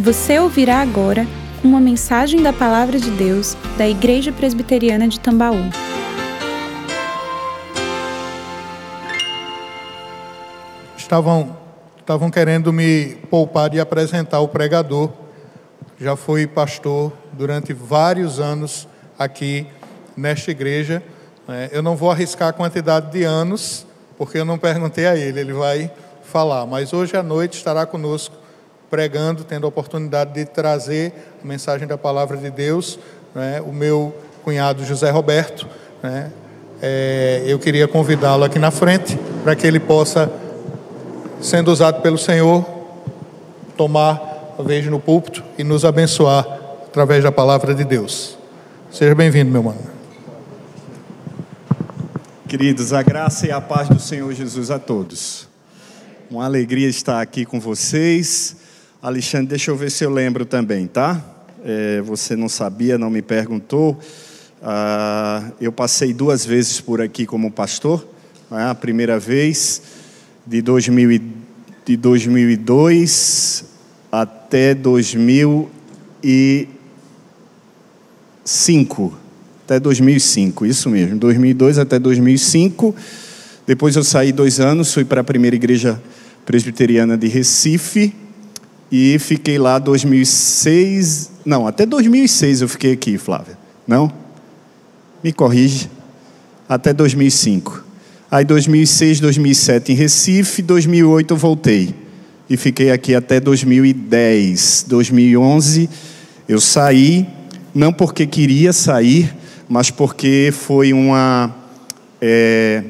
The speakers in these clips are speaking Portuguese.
Você ouvirá agora uma mensagem da Palavra de Deus da Igreja Presbiteriana de Tambaú. Estavam, estavam querendo me poupar de apresentar o pregador. Já fui pastor durante vários anos aqui nesta igreja. É, eu não vou arriscar a quantidade de anos, porque eu não perguntei a ele, ele vai falar. Mas hoje à noite estará conosco pregando, tendo a oportunidade de trazer a mensagem da palavra de Deus, né, o meu cunhado José Roberto. Né, é, eu queria convidá-lo aqui na frente para que ele possa, sendo usado pelo Senhor, tomar a vez no púlpito e nos abençoar através da palavra de Deus. Seja bem-vindo, meu mano. Queridos, a graça e a paz do Senhor Jesus a todos. Uma alegria estar aqui com vocês. Alexandre, deixa eu ver se eu lembro também, tá? É, você não sabia, não me perguntou. Ah, eu passei duas vezes por aqui como pastor. Né? A primeira vez de, 2000 e, de 2002 até 2005. Até 2005, isso mesmo. 2002 até 2005. Depois eu saí dois anos, fui para a primeira igreja presbiteriana de Recife e fiquei lá 2006, não, até 2006 eu fiquei aqui, Flávia. Não? Me corrige. Até 2005. Aí 2006, 2007 em Recife, 2008 eu voltei e fiquei aqui até 2010. 2011 eu saí, não porque queria sair, mas porque foi uma é,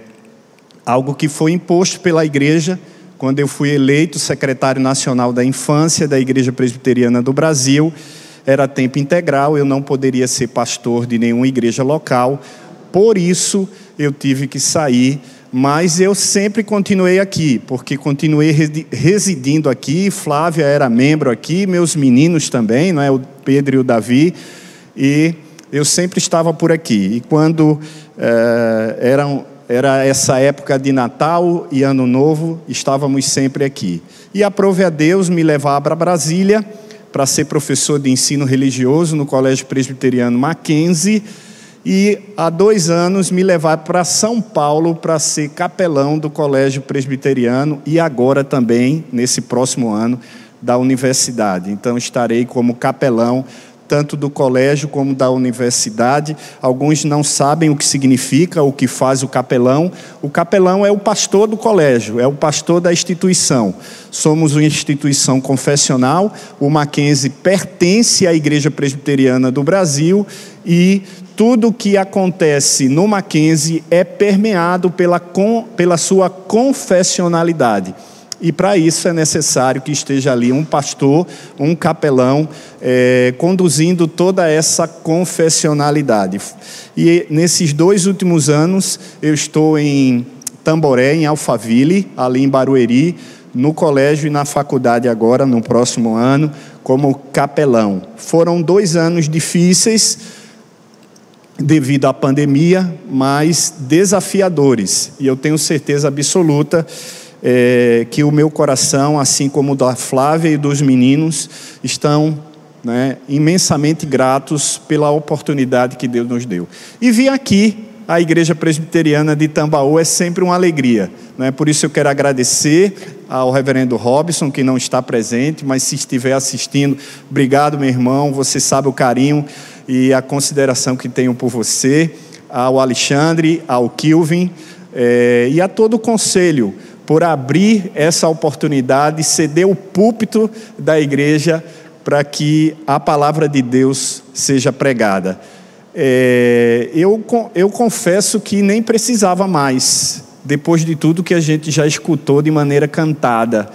algo que foi imposto pela igreja quando eu fui eleito secretário nacional da infância da Igreja Presbiteriana do Brasil, era tempo integral, eu não poderia ser pastor de nenhuma igreja local, por isso eu tive que sair, mas eu sempre continuei aqui, porque continuei residindo aqui, Flávia era membro aqui, meus meninos também, não é, o Pedro e o Davi, e eu sempre estava por aqui. E quando eh, eram era essa época de Natal e Ano Novo, estávamos sempre aqui. E aprove a Deus me levar para Brasília para ser professor de ensino religioso no Colégio Presbiteriano Mackenzie e há dois anos me levar para São Paulo para ser capelão do Colégio Presbiteriano e agora também, nesse próximo ano, da universidade. Então estarei como capelão tanto do colégio como da universidade. Alguns não sabem o que significa, o que faz o capelão. O capelão é o pastor do colégio, é o pastor da instituição. Somos uma instituição confessional, o Mackenzie pertence à Igreja Presbiteriana do Brasil e tudo que acontece no Mackenzie é permeado pela, pela sua confessionalidade. E para isso é necessário que esteja ali um pastor, um capelão, é, conduzindo toda essa confessionalidade. E nesses dois últimos anos, eu estou em Tamboré, em Alphaville, ali em Barueri, no colégio e na faculdade agora, no próximo ano, como capelão. Foram dois anos difíceis devido à pandemia, mas desafiadores. E eu tenho certeza absoluta é, que o meu coração, assim como o da Flávia e dos meninos, estão né, imensamente gratos pela oportunidade que Deus nos deu. E vir aqui, a Igreja Presbiteriana de Tambaú, é sempre uma alegria. Né? Por isso eu quero agradecer ao reverendo Robson, que não está presente, mas se estiver assistindo, obrigado, meu irmão. Você sabe o carinho e a consideração que tenho por você, ao Alexandre, ao Kilvin é, e a todo o conselho por abrir essa oportunidade, ceder o púlpito da igreja para que a palavra de Deus seja pregada. É, eu, eu confesso que nem precisava mais, depois de tudo que a gente já escutou de maneira cantada,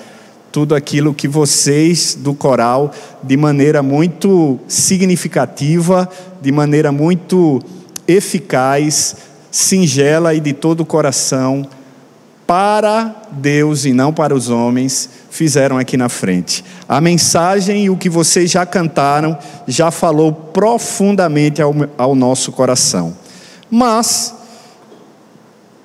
tudo aquilo que vocês do coral, de maneira muito significativa, de maneira muito eficaz, singela e de todo o coração, para Deus e não para os homens, fizeram aqui na frente. A mensagem e o que vocês já cantaram já falou profundamente ao, ao nosso coração. Mas,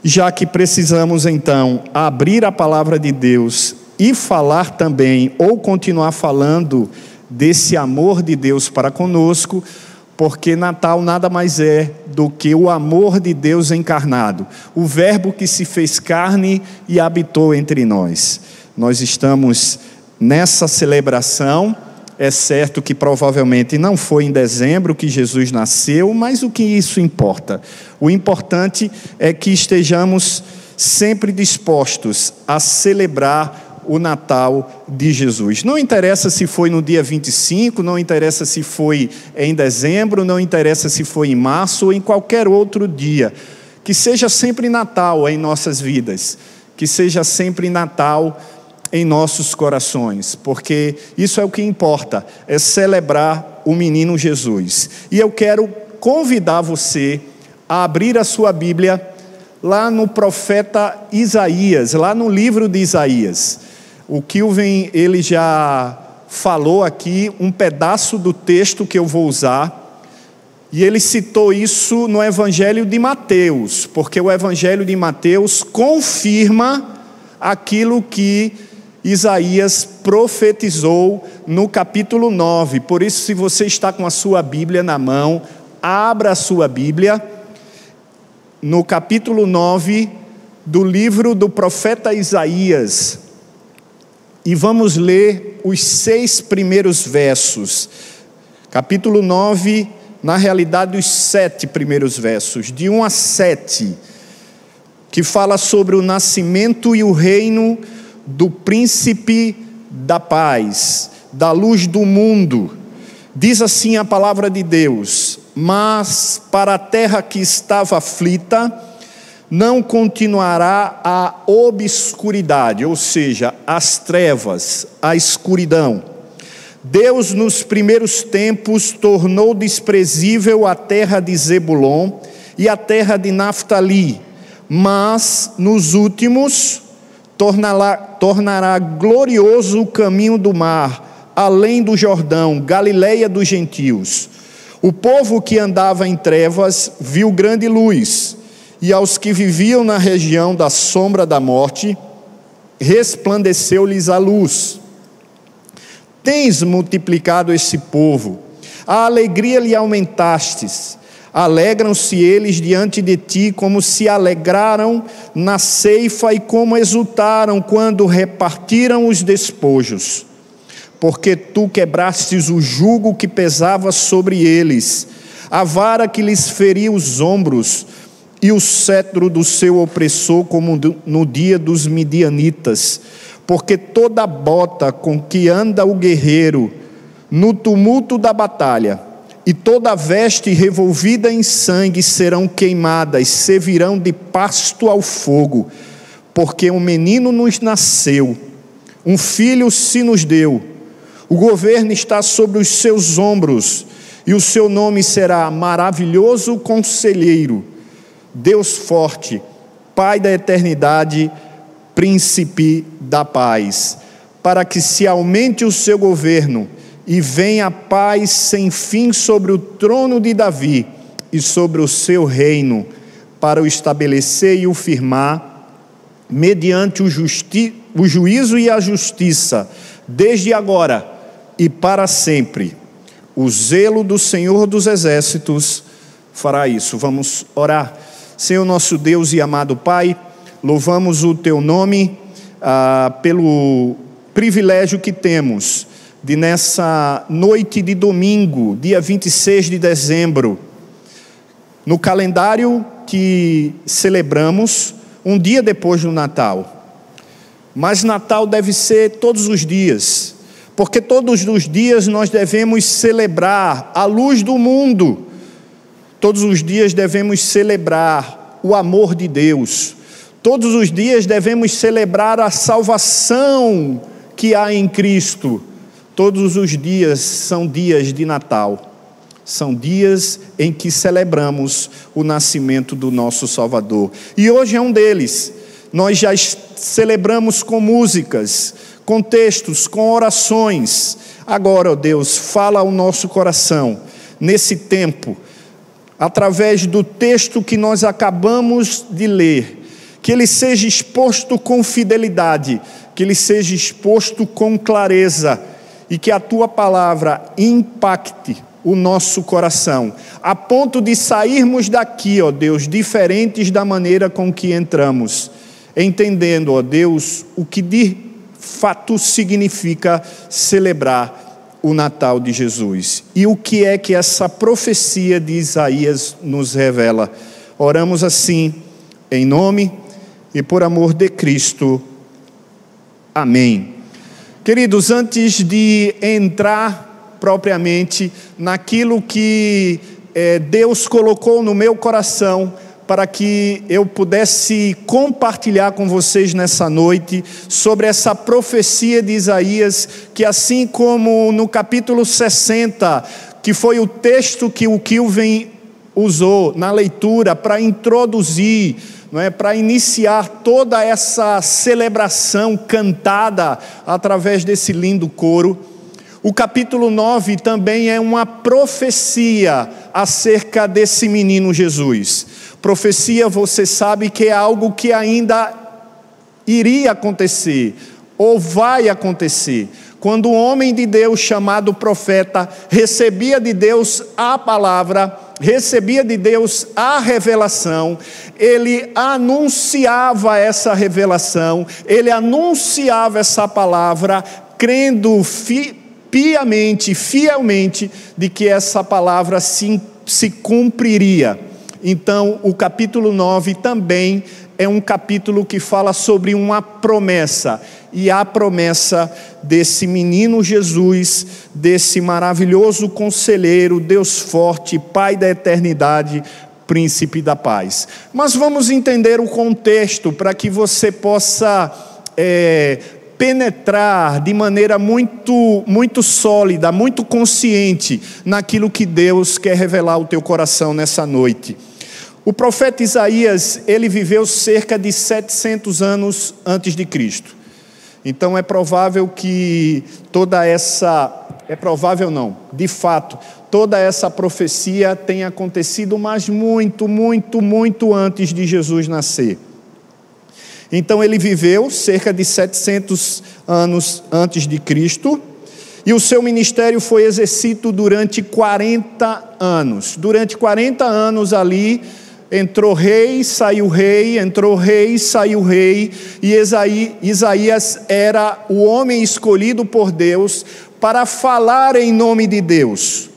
já que precisamos então abrir a palavra de Deus e falar também, ou continuar falando desse amor de Deus para conosco, porque Natal nada mais é do que o amor de Deus encarnado, o Verbo que se fez carne e habitou entre nós. Nós estamos nessa celebração. É certo que provavelmente não foi em dezembro que Jesus nasceu, mas o que isso importa? O importante é que estejamos sempre dispostos a celebrar o Natal de Jesus. Não interessa se foi no dia 25, não interessa se foi em dezembro, não interessa se foi em março ou em qualquer outro dia. Que seja sempre Natal em nossas vidas, que seja sempre Natal em nossos corações, porque isso é o que importa, é celebrar o menino Jesus. E eu quero convidar você a abrir a sua Bíblia lá no profeta Isaías, lá no livro de Isaías. O Kilvin, ele já falou aqui um pedaço do texto que eu vou usar, e ele citou isso no Evangelho de Mateus, porque o Evangelho de Mateus confirma aquilo que Isaías profetizou no capítulo 9. Por isso, se você está com a sua Bíblia na mão, abra a sua Bíblia no capítulo 9 do livro do profeta Isaías e vamos ler os seis primeiros versos. Capítulo 9, na realidade, os sete primeiros versos, de 1 a 7, que fala sobre o nascimento e o reino do príncipe da paz, da luz do mundo. Diz assim a palavra de Deus: Mas para a terra que estava aflita, não continuará a obscuridade, ou seja, as trevas, a escuridão. Deus, nos primeiros tempos, tornou desprezível a terra de Zebulon e a terra de Naphtali, mas nos últimos tornará, tornará glorioso o caminho do mar, além do Jordão, Galileia dos gentios. O povo que andava em trevas viu grande luz e aos que viviam na região da sombra da morte, resplandeceu-lhes a luz. Tens multiplicado esse povo, a alegria lhe aumentastes. Alegram-se eles diante de ti, como se alegraram na ceifa e como exultaram quando repartiram os despojos. Porque tu quebrastes o jugo que pesava sobre eles, a vara que lhes feria os ombros, e o cetro do seu opressor, como no dia dos midianitas, porque toda bota com que anda o guerreiro no tumulto da batalha, e toda veste revolvida em sangue serão queimadas, servirão de pasto ao fogo, porque um menino nos nasceu, um filho se nos deu, o governo está sobre os seus ombros, e o seu nome será maravilhoso conselheiro Deus forte, Pai da eternidade, príncipe da paz, para que se aumente o seu governo e venha a paz sem fim sobre o trono de Davi e sobre o seu reino, para o estabelecer e o firmar, mediante o, justi o juízo e a justiça, desde agora e para sempre. O zelo do Senhor dos Exércitos fará isso. Vamos orar. Senhor nosso Deus e amado Pai, louvamos o Teu nome ah, pelo privilégio que temos de nessa noite de domingo, dia 26 de dezembro, no calendário que celebramos, um dia depois do Natal. Mas Natal deve ser todos os dias, porque todos os dias nós devemos celebrar a luz do mundo Todos os dias devemos celebrar o amor de Deus. Todos os dias devemos celebrar a salvação que há em Cristo. Todos os dias são dias de Natal. São dias em que celebramos o nascimento do nosso Salvador. E hoje é um deles. Nós já celebramos com músicas, com textos, com orações. Agora, ó Deus, fala ao nosso coração nesse tempo através do texto que nós acabamos de ler, que ele seja exposto com fidelidade, que ele seja exposto com clareza e que a tua palavra impacte o nosso coração, a ponto de sairmos daqui, ó Deus, diferentes da maneira com que entramos, entendendo, ó Deus, o que de fato significa celebrar o Natal de Jesus. E o que é que essa profecia de Isaías nos revela? Oramos assim, em nome e por amor de Cristo. Amém. Queridos, antes de entrar propriamente naquilo que é, Deus colocou no meu coração para que eu pudesse compartilhar com vocês nessa noite sobre essa profecia de Isaías, que assim como no capítulo 60, que foi o texto que o Kilvin usou na leitura para introduzir não é, para iniciar toda essa celebração cantada através desse lindo coro. O capítulo 9 também é uma profecia acerca desse menino Jesus. Profecia, você sabe que é algo que ainda iria acontecer, ou vai acontecer. Quando um homem de Deus chamado profeta recebia de Deus a palavra, recebia de Deus a revelação, ele anunciava essa revelação, ele anunciava essa palavra, crendo fi, piamente, fielmente, de que essa palavra se, se cumpriria. Então, o capítulo 9 também é um capítulo que fala sobre uma promessa, e a promessa desse menino Jesus, desse maravilhoso conselheiro, Deus forte, Pai da eternidade, Príncipe da paz. Mas vamos entender o contexto para que você possa é, penetrar de maneira muito, muito sólida, muito consciente naquilo que Deus quer revelar ao teu coração nessa noite. O profeta Isaías, ele viveu cerca de 700 anos antes de Cristo. Então é provável que toda essa é provável não, de fato, toda essa profecia tenha acontecido, mas muito, muito, muito antes de Jesus nascer. Então ele viveu cerca de 700 anos antes de Cristo, e o seu ministério foi exercido durante 40 anos. Durante 40 anos ali, Entrou rei, saiu rei, entrou rei, saiu rei, e Isaías era o homem escolhido por Deus para falar em nome de Deus.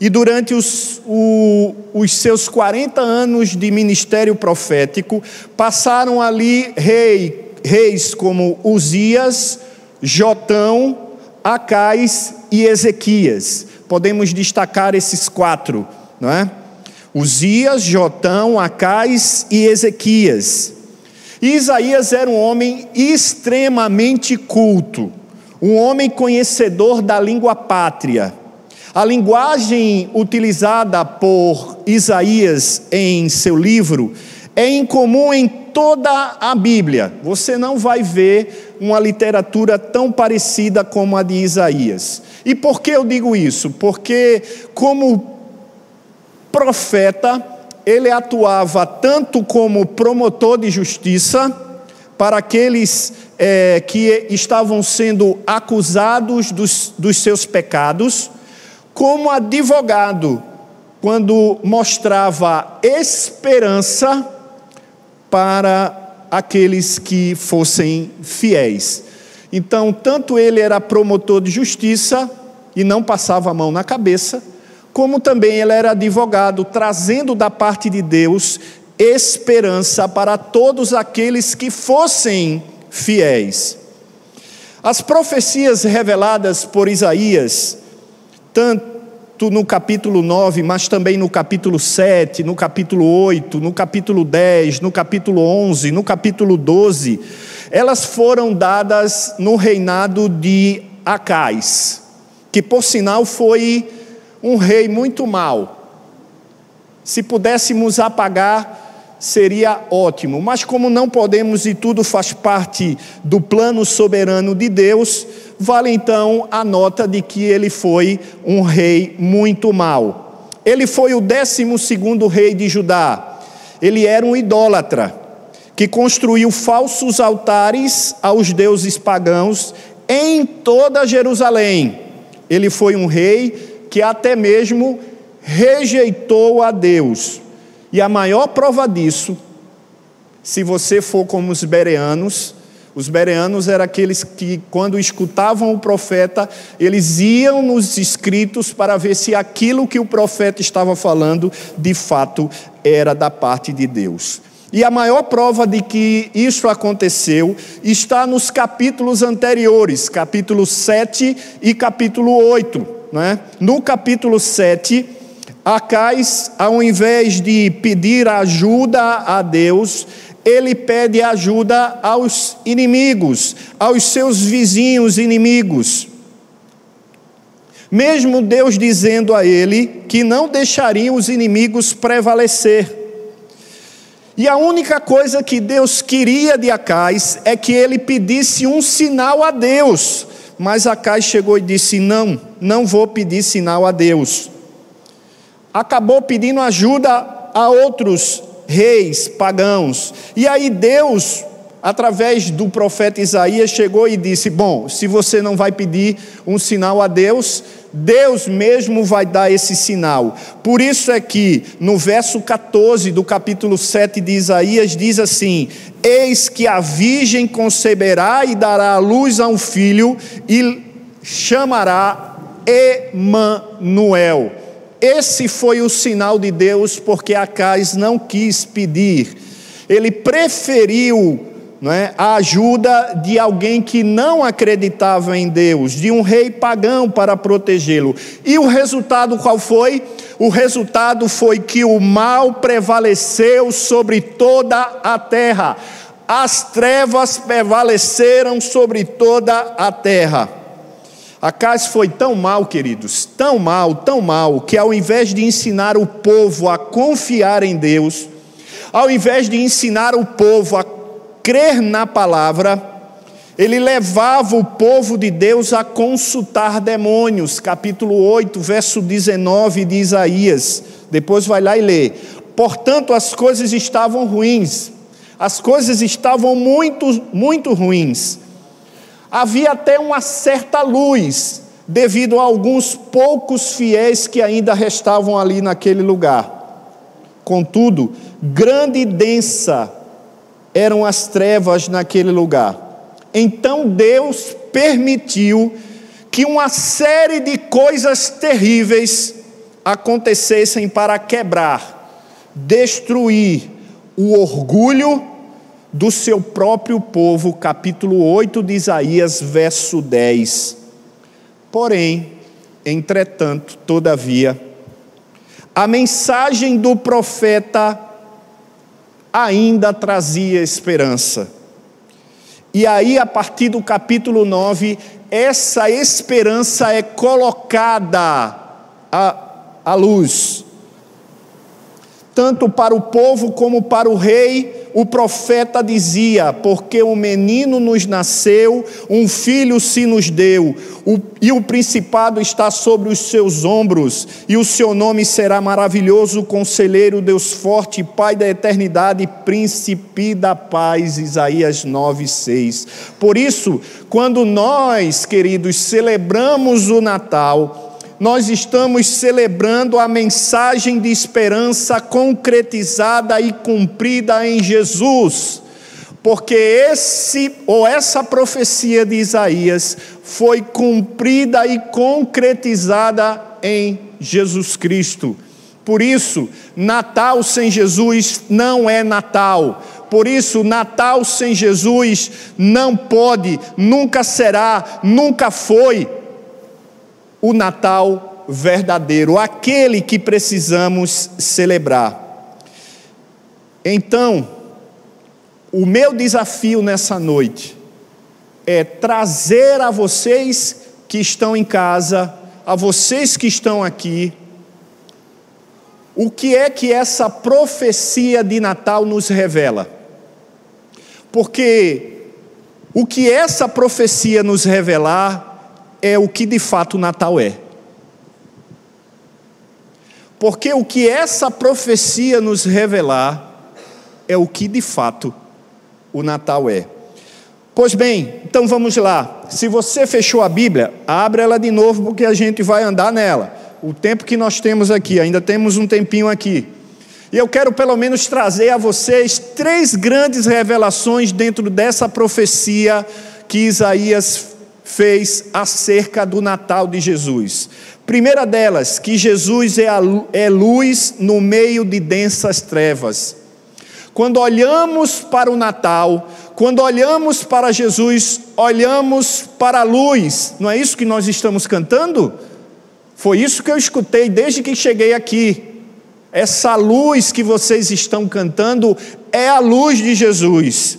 E durante os, o, os seus 40 anos de ministério profético, passaram ali rei, reis como Uzias, Jotão, Acais e Ezequias. Podemos destacar esses quatro, não é? Uzias, Jotão, Acais e Ezequias. E Isaías era um homem extremamente culto, um homem conhecedor da língua pátria. A linguagem utilizada por Isaías em seu livro é incomum em toda a Bíblia. Você não vai ver uma literatura tão parecida como a de Isaías. E por que eu digo isso? Porque, como profeta, ele atuava tanto como promotor de justiça para aqueles é, que estavam sendo acusados dos, dos seus pecados, como advogado, quando mostrava esperança para aqueles que fossem fiéis. Então, tanto ele era promotor de justiça e não passava a mão na cabeça, como também ele era advogado, trazendo da parte de Deus esperança para todos aqueles que fossem fiéis. As profecias reveladas por Isaías, tanto no capítulo 9, mas também no capítulo 7, no capítulo 8, no capítulo 10, no capítulo 11, no capítulo 12, elas foram dadas no reinado de Acais, que por sinal foi um rei muito mau. Se pudéssemos apagar, seria ótimo, mas como não podemos e tudo faz parte do plano soberano de Deus, vale então a nota de que ele foi um rei muito mau. Ele foi o décimo segundo rei de Judá. Ele era um idólatra que construiu falsos altares aos deuses pagãos em toda Jerusalém Ele foi um rei que até mesmo rejeitou a Deus. E a maior prova disso, se você for como os bereanos, os bereanos eram aqueles que, quando escutavam o profeta, eles iam nos escritos para ver se aquilo que o profeta estava falando, de fato, era da parte de Deus. E a maior prova de que isso aconteceu está nos capítulos anteriores, capítulo 7 e capítulo 8. Né? No capítulo 7, Acais, ao invés de pedir ajuda a Deus, ele pede ajuda aos inimigos, aos seus vizinhos inimigos. Mesmo Deus dizendo a ele que não deixaria os inimigos prevalecer. E a única coisa que Deus queria de Acais é que ele pedisse um sinal a Deus. Mas Acais chegou e disse: Não, não vou pedir sinal a Deus. Acabou pedindo ajuda a outros reis pagãos. E aí Deus, através do profeta Isaías, chegou e disse: Bom, se você não vai pedir um sinal a Deus, Deus mesmo vai dar esse sinal. Por isso é que no verso 14 do capítulo 7 de Isaías diz assim: Eis que a virgem conceberá e dará à luz a um filho e chamará Emanuel. Esse foi o sinal de Deus, porque Acais não quis pedir, ele preferiu é, a ajuda de alguém que não acreditava em Deus, de um rei pagão para protegê-lo. E o resultado qual foi? O resultado foi que o mal prevaleceu sobre toda a terra, as trevas prevaleceram sobre toda a terra. Acais foi tão mal, queridos, tão mal, tão mal, que ao invés de ensinar o povo a confiar em Deus, ao invés de ensinar o povo a crer na palavra, ele levava o povo de Deus a consultar demônios, capítulo 8, verso 19 de Isaías. Depois vai lá e lê. Portanto, as coisas estavam ruins, as coisas estavam muito, muito ruins havia até uma certa luz, devido a alguns poucos fiéis que ainda restavam ali naquele lugar. Contudo, grande e densa eram as trevas naquele lugar. Então Deus permitiu que uma série de coisas terríveis acontecessem para quebrar, destruir o orgulho do seu próprio povo, capítulo 8 de Isaías, verso 10. Porém, entretanto, todavia, a mensagem do profeta ainda trazia esperança. E aí, a partir do capítulo 9, essa esperança é colocada à, à luz, tanto para o povo como para o rei o profeta dizia: Porque um menino nos nasceu, um filho se nos deu, e o principado está sobre os seus ombros, e o seu nome será maravilhoso, conselheiro, Deus forte, Pai da eternidade, príncipe da paz. Isaías 9, 6. Por isso, quando nós, queridos, celebramos o Natal, nós estamos celebrando a mensagem de esperança concretizada e cumprida em Jesus. Porque esse ou essa profecia de Isaías foi cumprida e concretizada em Jesus Cristo. Por isso, Natal sem Jesus não é Natal. Por isso, Natal sem Jesus não pode, nunca será, nunca foi o Natal verdadeiro, aquele que precisamos celebrar. Então, o meu desafio nessa noite é trazer a vocês que estão em casa, a vocês que estão aqui, o que é que essa profecia de Natal nos revela? Porque o que essa profecia nos revelar é o que de fato Natal é. Porque o que essa profecia nos revelar é o que de fato o Natal é. Pois bem, então vamos lá. Se você fechou a Bíblia, abra ela de novo porque a gente vai andar nela. O tempo que nós temos aqui, ainda temos um tempinho aqui. E eu quero pelo menos trazer a vocês três grandes revelações dentro dessa profecia que Isaías fez acerca do Natal de Jesus. Primeira delas, que Jesus é, a, é luz no meio de densas trevas. Quando olhamos para o Natal, quando olhamos para Jesus, olhamos para a luz, não é isso que nós estamos cantando? Foi isso que eu escutei desde que cheguei aqui. Essa luz que vocês estão cantando é a luz de Jesus.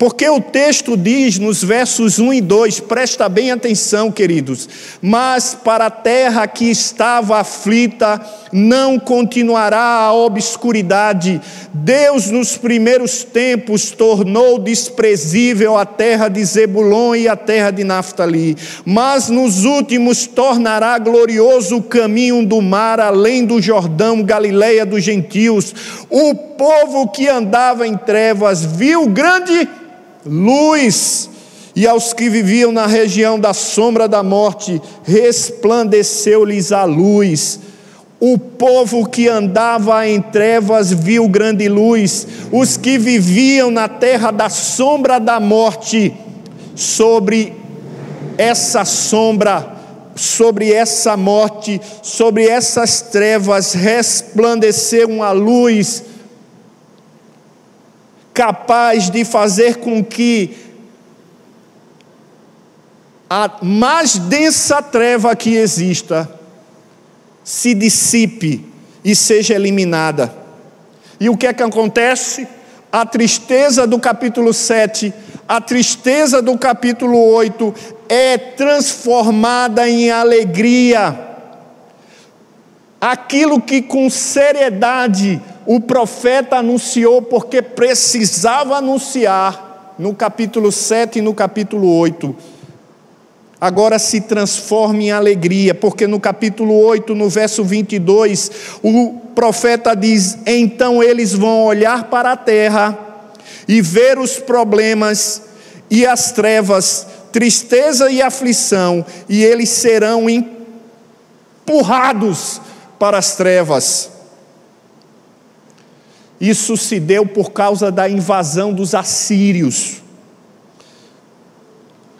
Porque o texto diz nos versos 1 e 2, presta bem atenção, queridos. Mas para a terra que estava aflita, não continuará a obscuridade. Deus, nos primeiros tempos, tornou desprezível a terra de Zebulon e a terra de Naftali. Mas nos últimos tornará glorioso o caminho do mar, além do Jordão, Galileia dos gentios. O povo que andava em trevas viu grande luz, e aos que viviam na região da sombra da morte, resplandeceu-lhes a luz. O povo que andava em trevas viu grande luz, os que viviam na terra da sombra da morte, sobre essa sombra, sobre essa morte, sobre essas trevas, resplandeceu uma luz capaz de fazer com que a mais densa treva que exista se dissipe e seja eliminada. E o que é que acontece? A tristeza do capítulo 7, a tristeza do capítulo 8 é transformada em alegria. Aquilo que com seriedade o profeta anunciou porque precisava anunciar no capítulo 7 e no capítulo 8. Agora se transforma em alegria, porque no capítulo 8, no verso 22, o profeta diz: Então eles vão olhar para a terra e ver os problemas e as trevas, tristeza e aflição, e eles serão empurrados para as trevas. Isso se deu por causa da invasão dos assírios.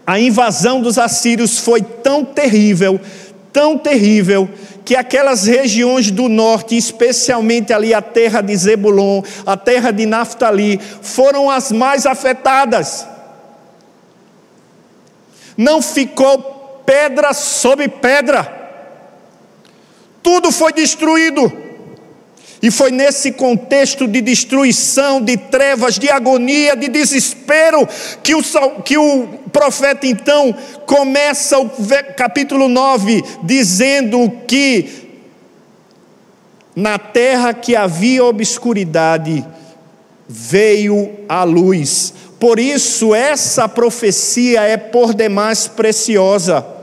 A invasão dos assírios foi tão terrível, tão terrível, que aquelas regiões do norte, especialmente ali a terra de Zebulon, a terra de Naftali, foram as mais afetadas. Não ficou pedra sobre pedra, tudo foi destruído. E foi nesse contexto de destruição, de trevas, de agonia, de desespero, que o, que o profeta então começa o capítulo 9 dizendo que na terra que havia obscuridade veio a luz. Por isso, essa profecia é por demais preciosa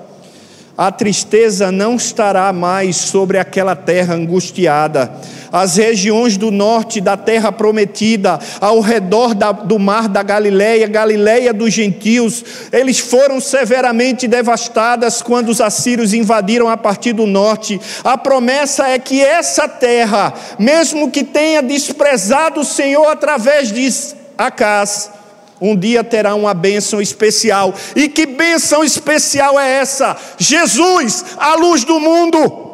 a tristeza não estará mais sobre aquela terra angustiada. As regiões do norte da terra prometida, ao redor da, do mar da Galileia, Galileia dos gentios, eles foram severamente devastadas quando os assírios invadiram a partir do norte. A promessa é que essa terra, mesmo que tenha desprezado o Senhor através de Acás, um dia terá uma bênção especial. E que bênção especial é essa? Jesus, a luz do mundo.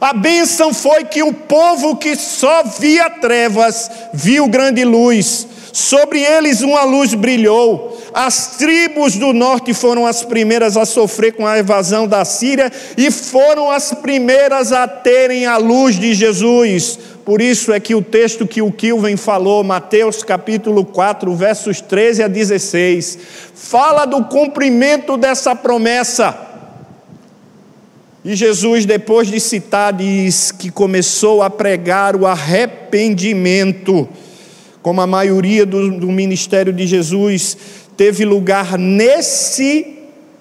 A bênção foi que o povo que só via trevas viu grande luz. Sobre eles uma luz brilhou. As tribos do norte foram as primeiras a sofrer com a evasão da Síria e foram as primeiras a terem a luz de Jesus. Por isso é que o texto que o Kilvin falou, Mateus capítulo 4, versos 13 a 16, fala do cumprimento dessa promessa. E Jesus, depois de citar, diz que começou a pregar o arrependimento, como a maioria do, do ministério de Jesus teve lugar nesse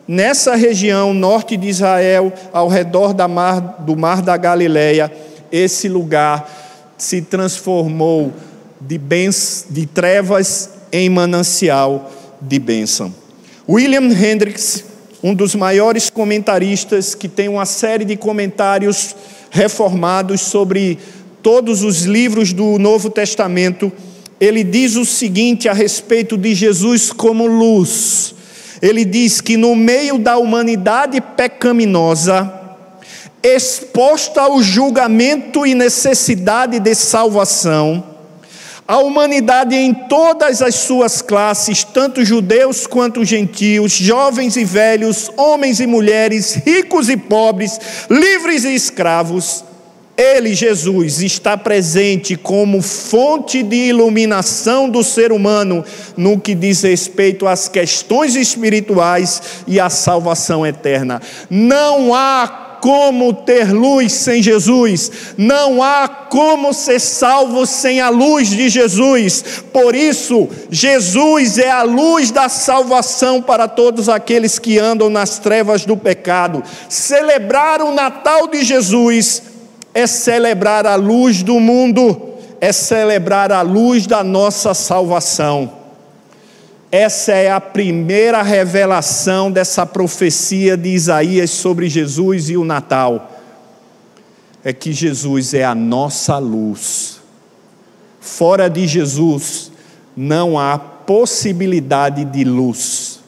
nessa região norte de Israel, ao redor da mar, do mar da Galileia, esse lugar se transformou de, bens, de trevas em manancial de bênção. William Hendricks, um dos maiores comentaristas, que tem uma série de comentários reformados sobre todos os livros do Novo Testamento, ele diz o seguinte a respeito de Jesus como luz. Ele diz que no meio da humanidade pecaminosa, exposta ao julgamento e necessidade de salvação, a humanidade em todas as suas classes, tanto judeus quanto gentios, jovens e velhos, homens e mulheres, ricos e pobres, livres e escravos, ele, Jesus, está presente como fonte de iluminação do ser humano no que diz respeito às questões espirituais e à salvação eterna. Não há como ter luz sem Jesus, não há como ser salvo sem a luz de Jesus. Por isso, Jesus é a luz da salvação para todos aqueles que andam nas trevas do pecado. Celebrar o Natal de Jesus é celebrar a luz do mundo, é celebrar a luz da nossa salvação. Essa é a primeira revelação dessa profecia de Isaías sobre Jesus e o Natal. É que Jesus é a nossa luz. Fora de Jesus não há possibilidade de luz.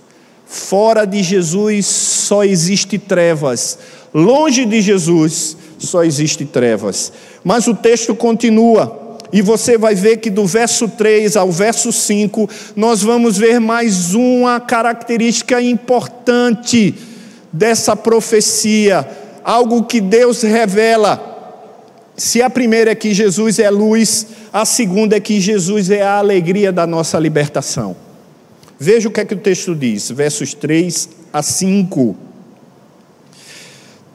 Fora de Jesus só existe trevas. Longe de Jesus só existe trevas. Mas o texto continua. E você vai ver que do verso 3 ao verso 5, nós vamos ver mais uma característica importante dessa profecia, algo que Deus revela. Se a primeira é que Jesus é luz, a segunda é que Jesus é a alegria da nossa libertação. Veja o que é que o texto diz, versos 3 a 5.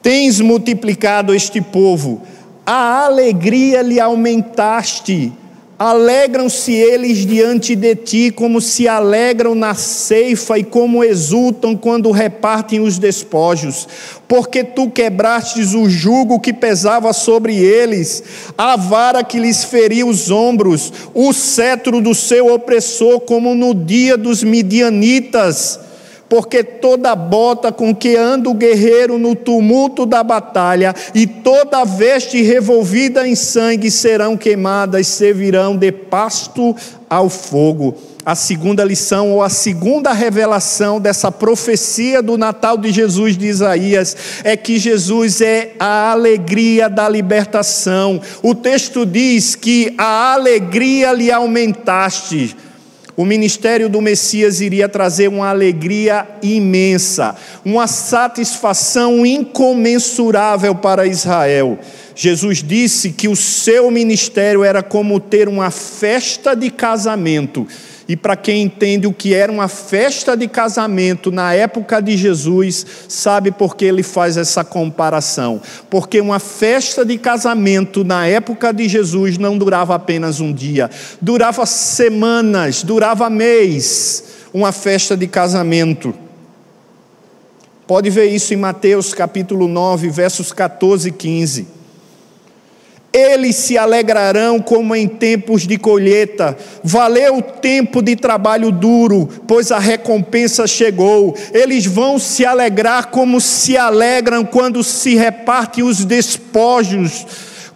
Tens multiplicado este povo, a alegria lhe aumentaste. Alegram-se eles diante de ti, como se alegram na ceifa e como exultam quando repartem os despojos, porque tu quebrastes o jugo que pesava sobre eles, a vara que lhes feria os ombros, o cetro do seu opressor, como no dia dos midianitas porque toda bota com que anda o guerreiro no tumulto da batalha e toda veste revolvida em sangue serão queimadas, servirão de pasto ao fogo. A segunda lição, ou a segunda revelação dessa profecia do Natal de Jesus de Isaías, é que Jesus é a alegria da libertação. O texto diz que a alegria lhe aumentaste. O ministério do Messias iria trazer uma alegria imensa, uma satisfação incomensurável para Israel. Jesus disse que o seu ministério era como ter uma festa de casamento e para quem entende o que era uma festa de casamento na época de Jesus, sabe por que ele faz essa comparação? Porque uma festa de casamento na época de Jesus não durava apenas um dia, durava semanas, durava mês, uma festa de casamento. Pode ver isso em Mateus capítulo 9, versos 14 e 15. Eles se alegrarão como em tempos de colheita. Valeu o tempo de trabalho duro, pois a recompensa chegou. Eles vão se alegrar como se alegram quando se repartem os despojos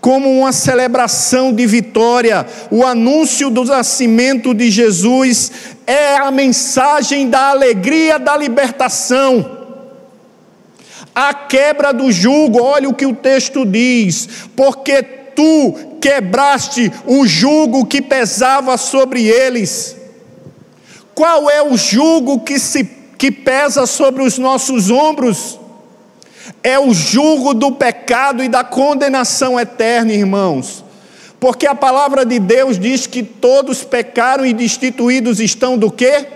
como uma celebração de vitória. O anúncio do nascimento de Jesus é a mensagem da alegria da libertação. A quebra do jugo, olha o que o texto diz, porque tu quebraste o jugo que pesava sobre eles. Qual é o jugo que, se, que pesa sobre os nossos ombros? É o jugo do pecado e da condenação eterna, irmãos. Porque a palavra de Deus diz que todos pecaram e destituídos estão do quê?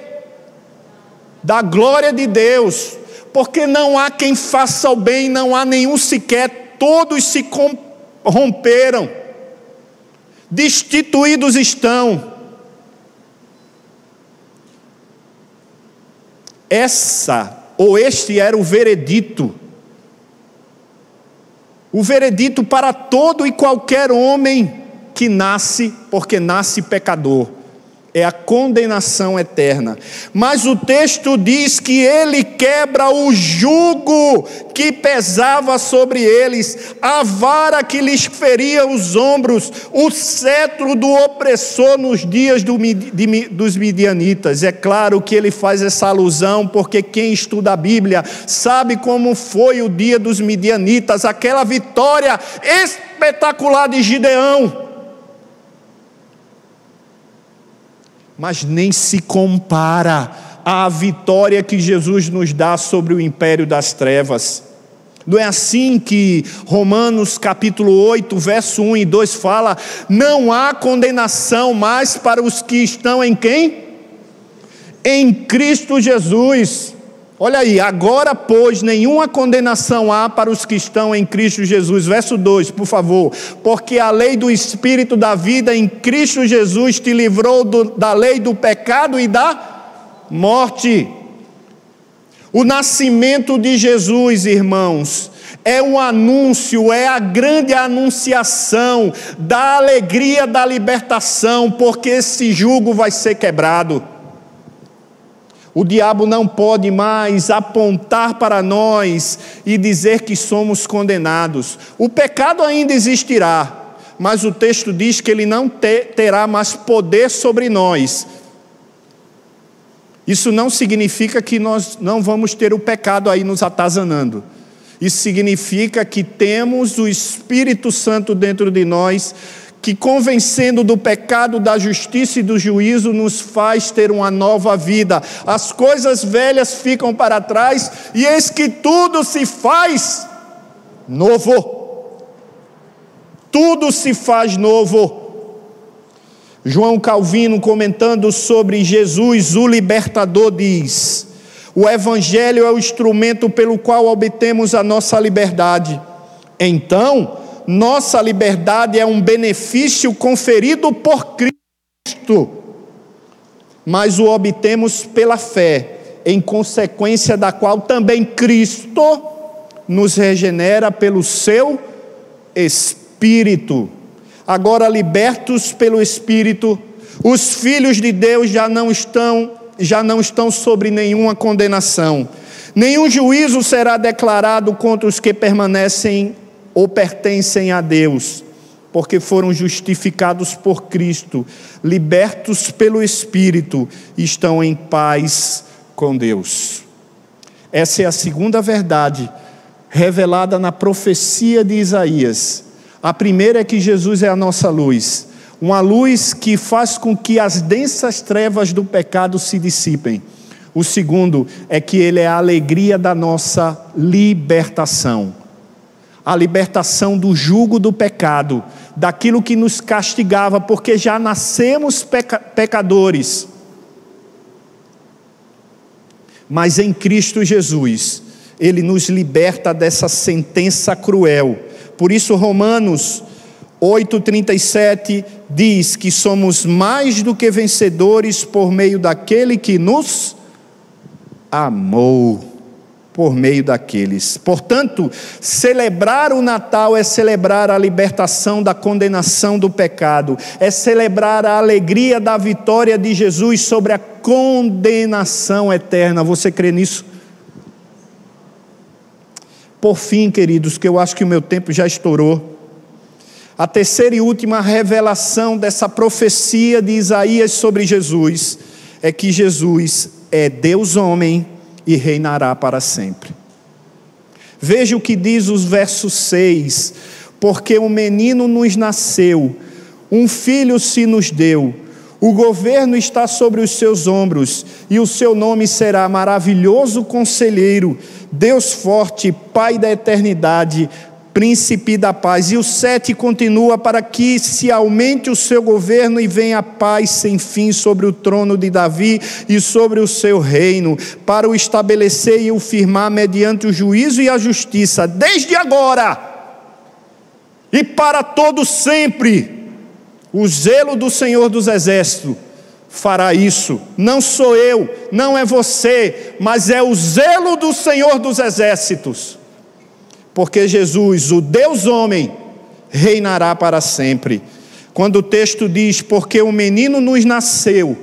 Da glória de Deus. Porque não há quem faça o bem, não há nenhum sequer, todos se comportam romperam, destituídos estão. Essa ou este era o veredito. O veredito para todo e qualquer homem que nasce porque nasce pecador é a condenação eterna. Mas o texto diz que ele quebra o jugo que pesava sobre eles, a vara que lhes feria os ombros, o cetro do opressor nos dias do, de, dos midianitas. É claro que ele faz essa alusão, porque quem estuda a Bíblia sabe como foi o dia dos midianitas, aquela vitória espetacular de Gideão mas nem se compara à vitória que Jesus nos dá sobre o império das trevas. Não é assim que Romanos capítulo 8, verso 1 e 2 fala: não há condenação mais para os que estão em quem? Em Cristo Jesus. Olha aí, agora, pois, nenhuma condenação há para os que estão em Cristo Jesus. Verso 2, por favor. Porque a lei do Espírito da vida em Cristo Jesus te livrou do, da lei do pecado e da morte. O nascimento de Jesus, irmãos, é um anúncio, é a grande anunciação da alegria da libertação, porque esse jugo vai ser quebrado. O diabo não pode mais apontar para nós e dizer que somos condenados. O pecado ainda existirá, mas o texto diz que ele não terá mais poder sobre nós. Isso não significa que nós não vamos ter o pecado aí nos atazanando. Isso significa que temos o Espírito Santo dentro de nós que convencendo do pecado, da justiça e do juízo, nos faz ter uma nova vida. As coisas velhas ficam para trás e eis que tudo se faz novo. Tudo se faz novo. João Calvino, comentando sobre Jesus, o libertador, diz: O Evangelho é o instrumento pelo qual obtemos a nossa liberdade. Então, nossa liberdade é um benefício conferido por Cristo, mas o obtemos pela fé, em consequência da qual também Cristo nos regenera pelo seu Espírito. Agora, libertos pelo Espírito, os filhos de Deus já não estão já não estão sobre nenhuma condenação. Nenhum juízo será declarado contra os que permanecem ou pertencem a Deus, porque foram justificados por Cristo, libertos pelo Espírito, estão em paz com Deus. Essa é a segunda verdade revelada na profecia de Isaías. A primeira é que Jesus é a nossa luz, uma luz que faz com que as densas trevas do pecado se dissipem. O segundo é que ele é a alegria da nossa libertação a libertação do jugo do pecado, daquilo que nos castigava, porque já nascemos peca pecadores. Mas em Cristo Jesus, Ele nos liberta dessa sentença cruel. Por isso, Romanos 8,37 diz que somos mais do que vencedores por meio daquele que nos amou por meio daqueles. Portanto, celebrar o Natal é celebrar a libertação da condenação do pecado, é celebrar a alegria da vitória de Jesus sobre a condenação eterna. Você crê nisso? Por fim, queridos, que eu acho que o meu tempo já estourou. A terceira e última revelação dessa profecia de Isaías sobre Jesus é que Jesus é Deus homem e reinará para sempre. Veja o que diz os versos 6: Porque um menino nos nasceu, um filho se nos deu, o governo está sobre os seus ombros, e o seu nome será maravilhoso conselheiro, Deus forte, Pai da eternidade, príncipe da paz. E o sete continua para que se aumente o seu governo e venha a paz sem fim sobre o trono de Davi e sobre o seu reino, para o estabelecer e o firmar mediante o juízo e a justiça, desde agora e para todo sempre. O zelo do Senhor dos exércitos fará isso. Não sou eu, não é você, mas é o zelo do Senhor dos exércitos porque Jesus, o Deus homem, reinará para sempre. Quando o texto diz: Porque um menino nos nasceu,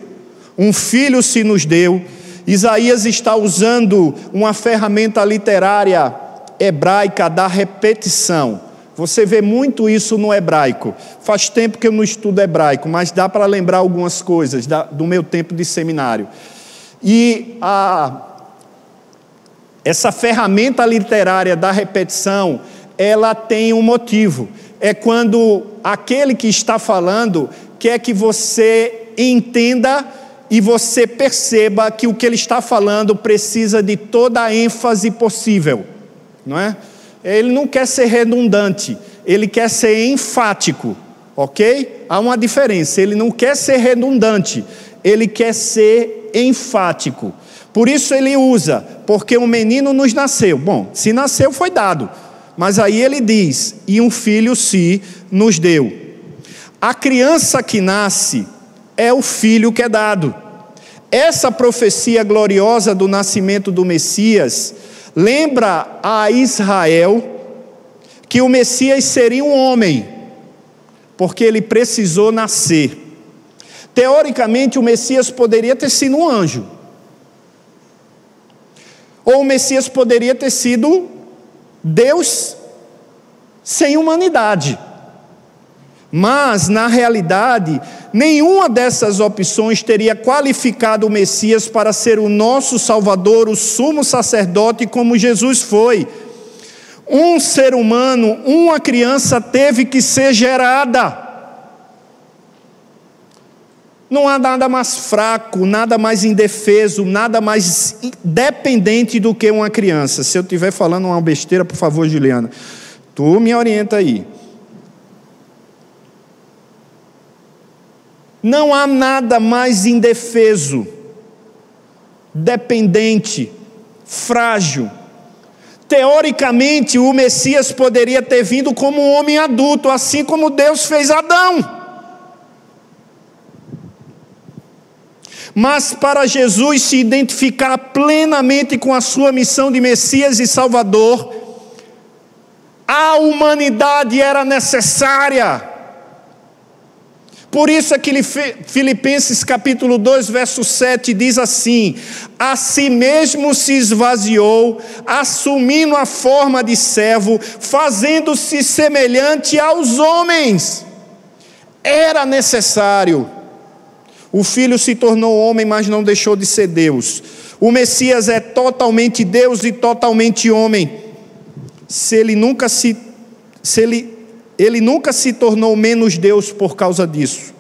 um filho se nos deu, Isaías está usando uma ferramenta literária hebraica da repetição. Você vê muito isso no hebraico. Faz tempo que eu não estudo hebraico, mas dá para lembrar algumas coisas do meu tempo de seminário. E a, essa ferramenta literária da repetição, ela tem um motivo. É quando aquele que está falando quer que você entenda e você perceba que o que ele está falando precisa de toda a ênfase possível, não é? Ele não quer ser redundante, ele quer ser enfático, ok? Há uma diferença, ele não quer ser redundante, ele quer ser enfático. Por isso ele usa, porque um menino nos nasceu. Bom, se nasceu foi dado, mas aí ele diz: e um filho se nos deu. A criança que nasce é o filho que é dado. Essa profecia gloriosa do nascimento do Messias lembra a Israel que o Messias seria um homem, porque ele precisou nascer. Teoricamente, o Messias poderia ter sido um anjo, ou o Messias poderia ter sido Deus sem humanidade. Mas, na realidade, nenhuma dessas opções teria qualificado o Messias para ser o nosso Salvador, o sumo sacerdote, como Jesus foi. Um ser humano, uma criança teve que ser gerada. Não há nada mais fraco, nada mais indefeso, nada mais dependente do que uma criança. Se eu estiver falando uma besteira, por favor, Juliana, tu me orienta aí. Não há nada mais indefeso, dependente, frágil. Teoricamente, o Messias poderia ter vindo como um homem adulto, assim como Deus fez Adão. Mas para Jesus se identificar plenamente com a sua missão de Messias e Salvador, a humanidade era necessária. Por isso é que Filipenses capítulo 2, verso 7 diz assim: A si mesmo se esvaziou, assumindo a forma de servo, fazendo-se semelhante aos homens. Era necessário. O filho se tornou homem, mas não deixou de ser Deus. O Messias é totalmente Deus e totalmente homem. Se ele nunca se se ele ele nunca se tornou menos Deus por causa disso.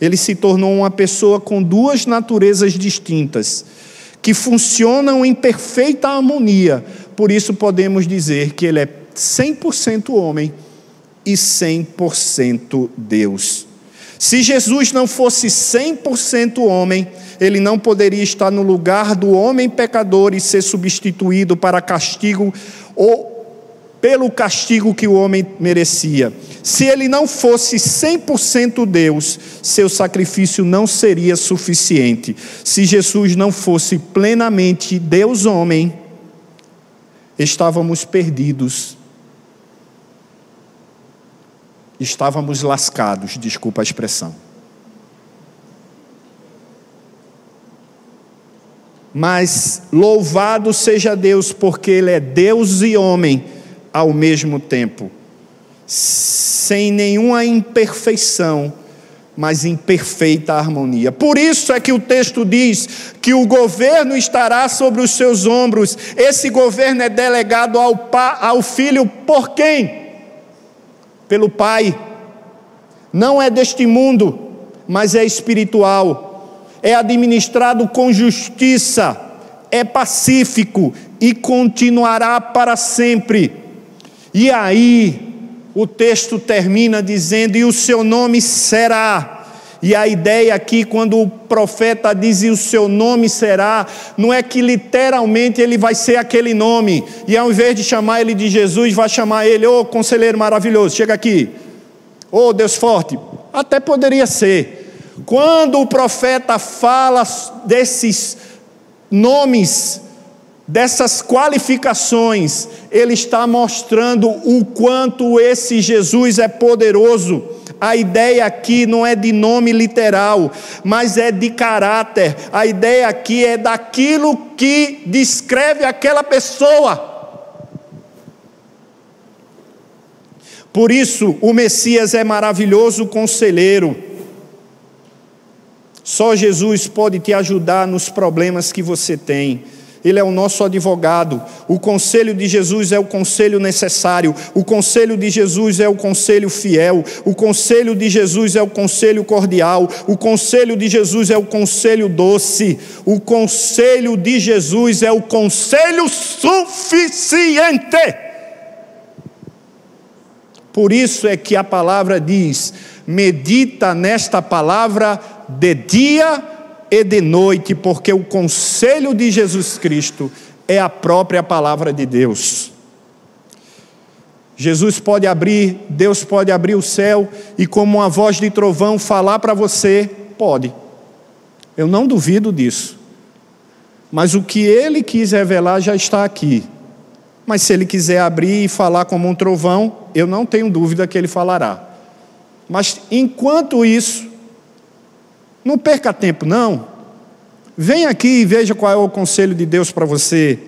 Ele se tornou uma pessoa com duas naturezas distintas, que funcionam em perfeita harmonia. Por isso podemos dizer que ele é 100% homem e 100% Deus. Se Jesus não fosse 100% homem, ele não poderia estar no lugar do homem pecador e ser substituído para castigo ou pelo castigo que o homem merecia. Se ele não fosse 100% Deus, seu sacrifício não seria suficiente. Se Jesus não fosse plenamente Deus-homem, estávamos perdidos. Estávamos lascados, desculpa a expressão. Mas louvado seja Deus, porque Ele é Deus e homem ao mesmo tempo, sem nenhuma imperfeição, mas em perfeita harmonia. Por isso é que o texto diz que o governo estará sobre os seus ombros. Esse governo é delegado ao, pa, ao filho por quem? Pelo Pai. Não é deste mundo, mas é espiritual. É administrado com justiça, é pacífico e continuará para sempre. E aí, o texto termina dizendo: E o seu nome será. E a ideia aqui, quando o profeta diz e o seu nome será, não é que literalmente ele vai ser aquele nome, e ao invés de chamar ele de Jesus, vai chamar ele, ô oh, conselheiro maravilhoso, chega aqui, ô oh, Deus forte. Até poderia ser. Quando o profeta fala desses nomes dessas qualificações, ele está mostrando o quanto esse Jesus é poderoso. A ideia aqui não é de nome literal, mas é de caráter. A ideia aqui é daquilo que descreve aquela pessoa. Por isso, o Messias é maravilhoso conselheiro. Só Jesus pode te ajudar nos problemas que você tem. Ele é o nosso advogado. O conselho de Jesus é o conselho necessário. O conselho de Jesus é o conselho fiel. O conselho de Jesus é o conselho cordial. O conselho de Jesus é o conselho doce. O conselho de Jesus é o conselho suficiente. Por isso é que a palavra diz: medita nesta palavra de dia e de noite, porque o conselho de Jesus Cristo é a própria palavra de Deus. Jesus pode abrir, Deus pode abrir o céu e, como uma voz de trovão, falar para você: pode. Eu não duvido disso. Mas o que ele quis revelar já está aqui. Mas se ele quiser abrir e falar como um trovão, eu não tenho dúvida que ele falará. Mas enquanto isso, não perca tempo, não. Venha aqui e veja qual é o conselho de Deus para você.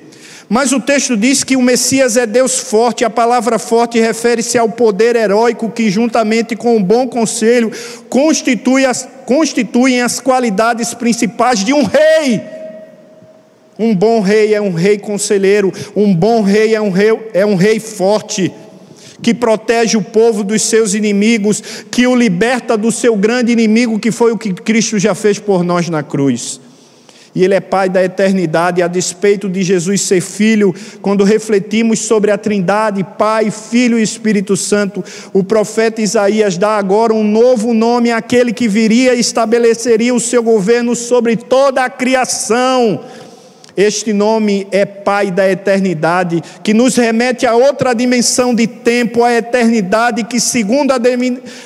Mas o texto diz que o Messias é Deus forte, a palavra forte refere-se ao poder heróico que, juntamente com o bom conselho, constitui as, constituem as qualidades principais de um rei. Um bom rei é um rei conselheiro, um bom rei é um rei, é um rei forte, que protege o povo dos seus inimigos, que o liberta do seu grande inimigo, que foi o que Cristo já fez por nós na cruz. E Ele é Pai da eternidade, a despeito de Jesus ser Filho, quando refletimos sobre a Trindade, Pai, Filho e Espírito Santo, o profeta Isaías dá agora um novo nome àquele que viria e estabeleceria o seu governo sobre toda a criação este nome é Pai da eternidade, que nos remete a outra dimensão de tempo, a eternidade, que, segundo a,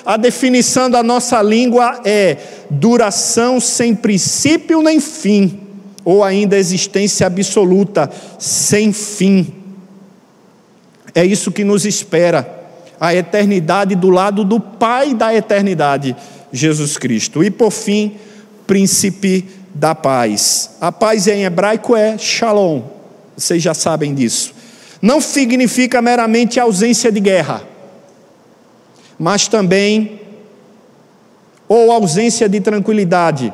a definição da nossa língua, é duração sem princípio nem fim, ou ainda existência absoluta, sem fim. É isso que nos espera, a eternidade do lado do Pai da eternidade, Jesus Cristo. E por fim, príncipe da paz. A paz em hebraico é shalom, vocês já sabem disso. Não significa meramente ausência de guerra, mas também ou ausência de tranquilidade.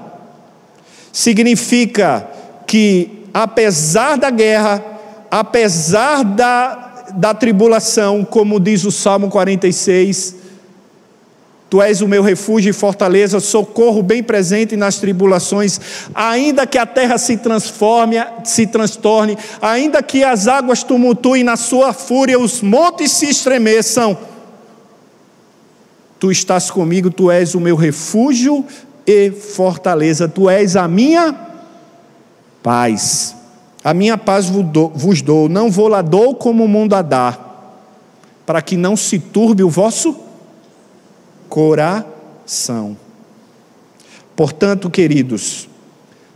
Significa que, apesar da guerra, apesar da, da tribulação, como diz o Salmo 46, Tu és o meu refúgio e fortaleza, socorro bem presente nas tribulações, ainda que a terra se transforme, se transtorne, ainda que as águas tumultuem na sua fúria, os montes se estremeçam. Tu estás comigo, tu és o meu refúgio e fortaleza, tu és a minha paz. A minha paz vos dou, não vou lá dou como o mundo a dá, para que não se turbe o vosso coração. Portanto, queridos,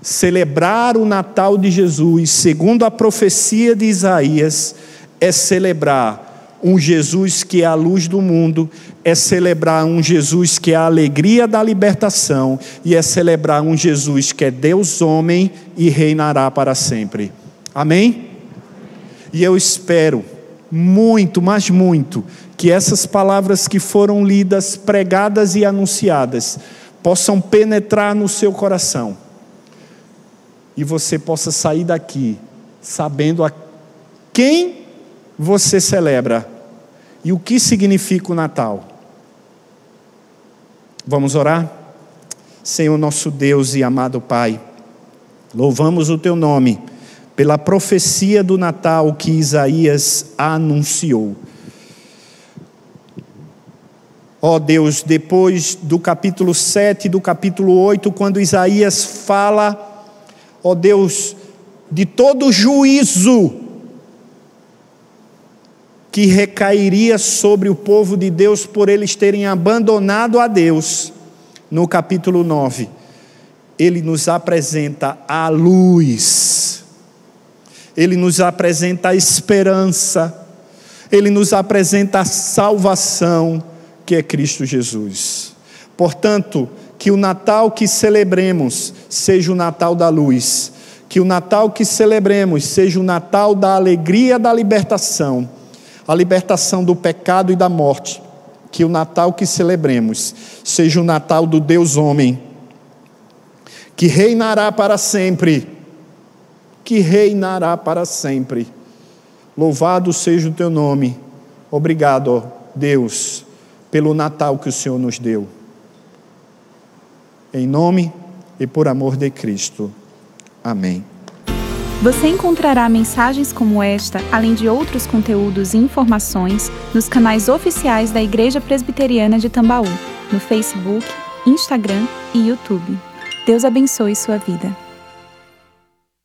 celebrar o Natal de Jesus, segundo a profecia de Isaías, é celebrar um Jesus que é a luz do mundo, é celebrar um Jesus que é a alegria da libertação e é celebrar um Jesus que é Deus homem e reinará para sempre. Amém? E eu espero muito, mas muito, que essas palavras que foram lidas, pregadas e anunciadas possam penetrar no seu coração e você possa sair daqui sabendo a quem você celebra e o que significa o Natal. Vamos orar? Senhor nosso Deus e amado Pai, louvamos o teu nome pela profecia do Natal que Isaías anunciou. Ó Deus, depois do capítulo 7, do capítulo 8, quando Isaías fala, ó Deus, de todo juízo que recairia sobre o povo de Deus por eles terem abandonado a Deus, no capítulo 9, ele nos apresenta a luz, ele nos apresenta a esperança, ele nos apresenta a salvação, que é Cristo Jesus. Portanto, que o Natal que celebremos seja o Natal da luz, que o Natal que celebremos seja o Natal da alegria da libertação, a libertação do pecado e da morte. Que o Natal que celebremos seja o Natal do Deus homem, que reinará para sempre, que reinará para sempre. Louvado seja o teu nome. Obrigado, Deus, pelo Natal que o Senhor nos deu. Em nome e por amor de Cristo. Amém. Você encontrará mensagens como esta, além de outros conteúdos e informações, nos canais oficiais da Igreja Presbiteriana de Tambaú, no Facebook, Instagram e YouTube. Deus abençoe sua vida.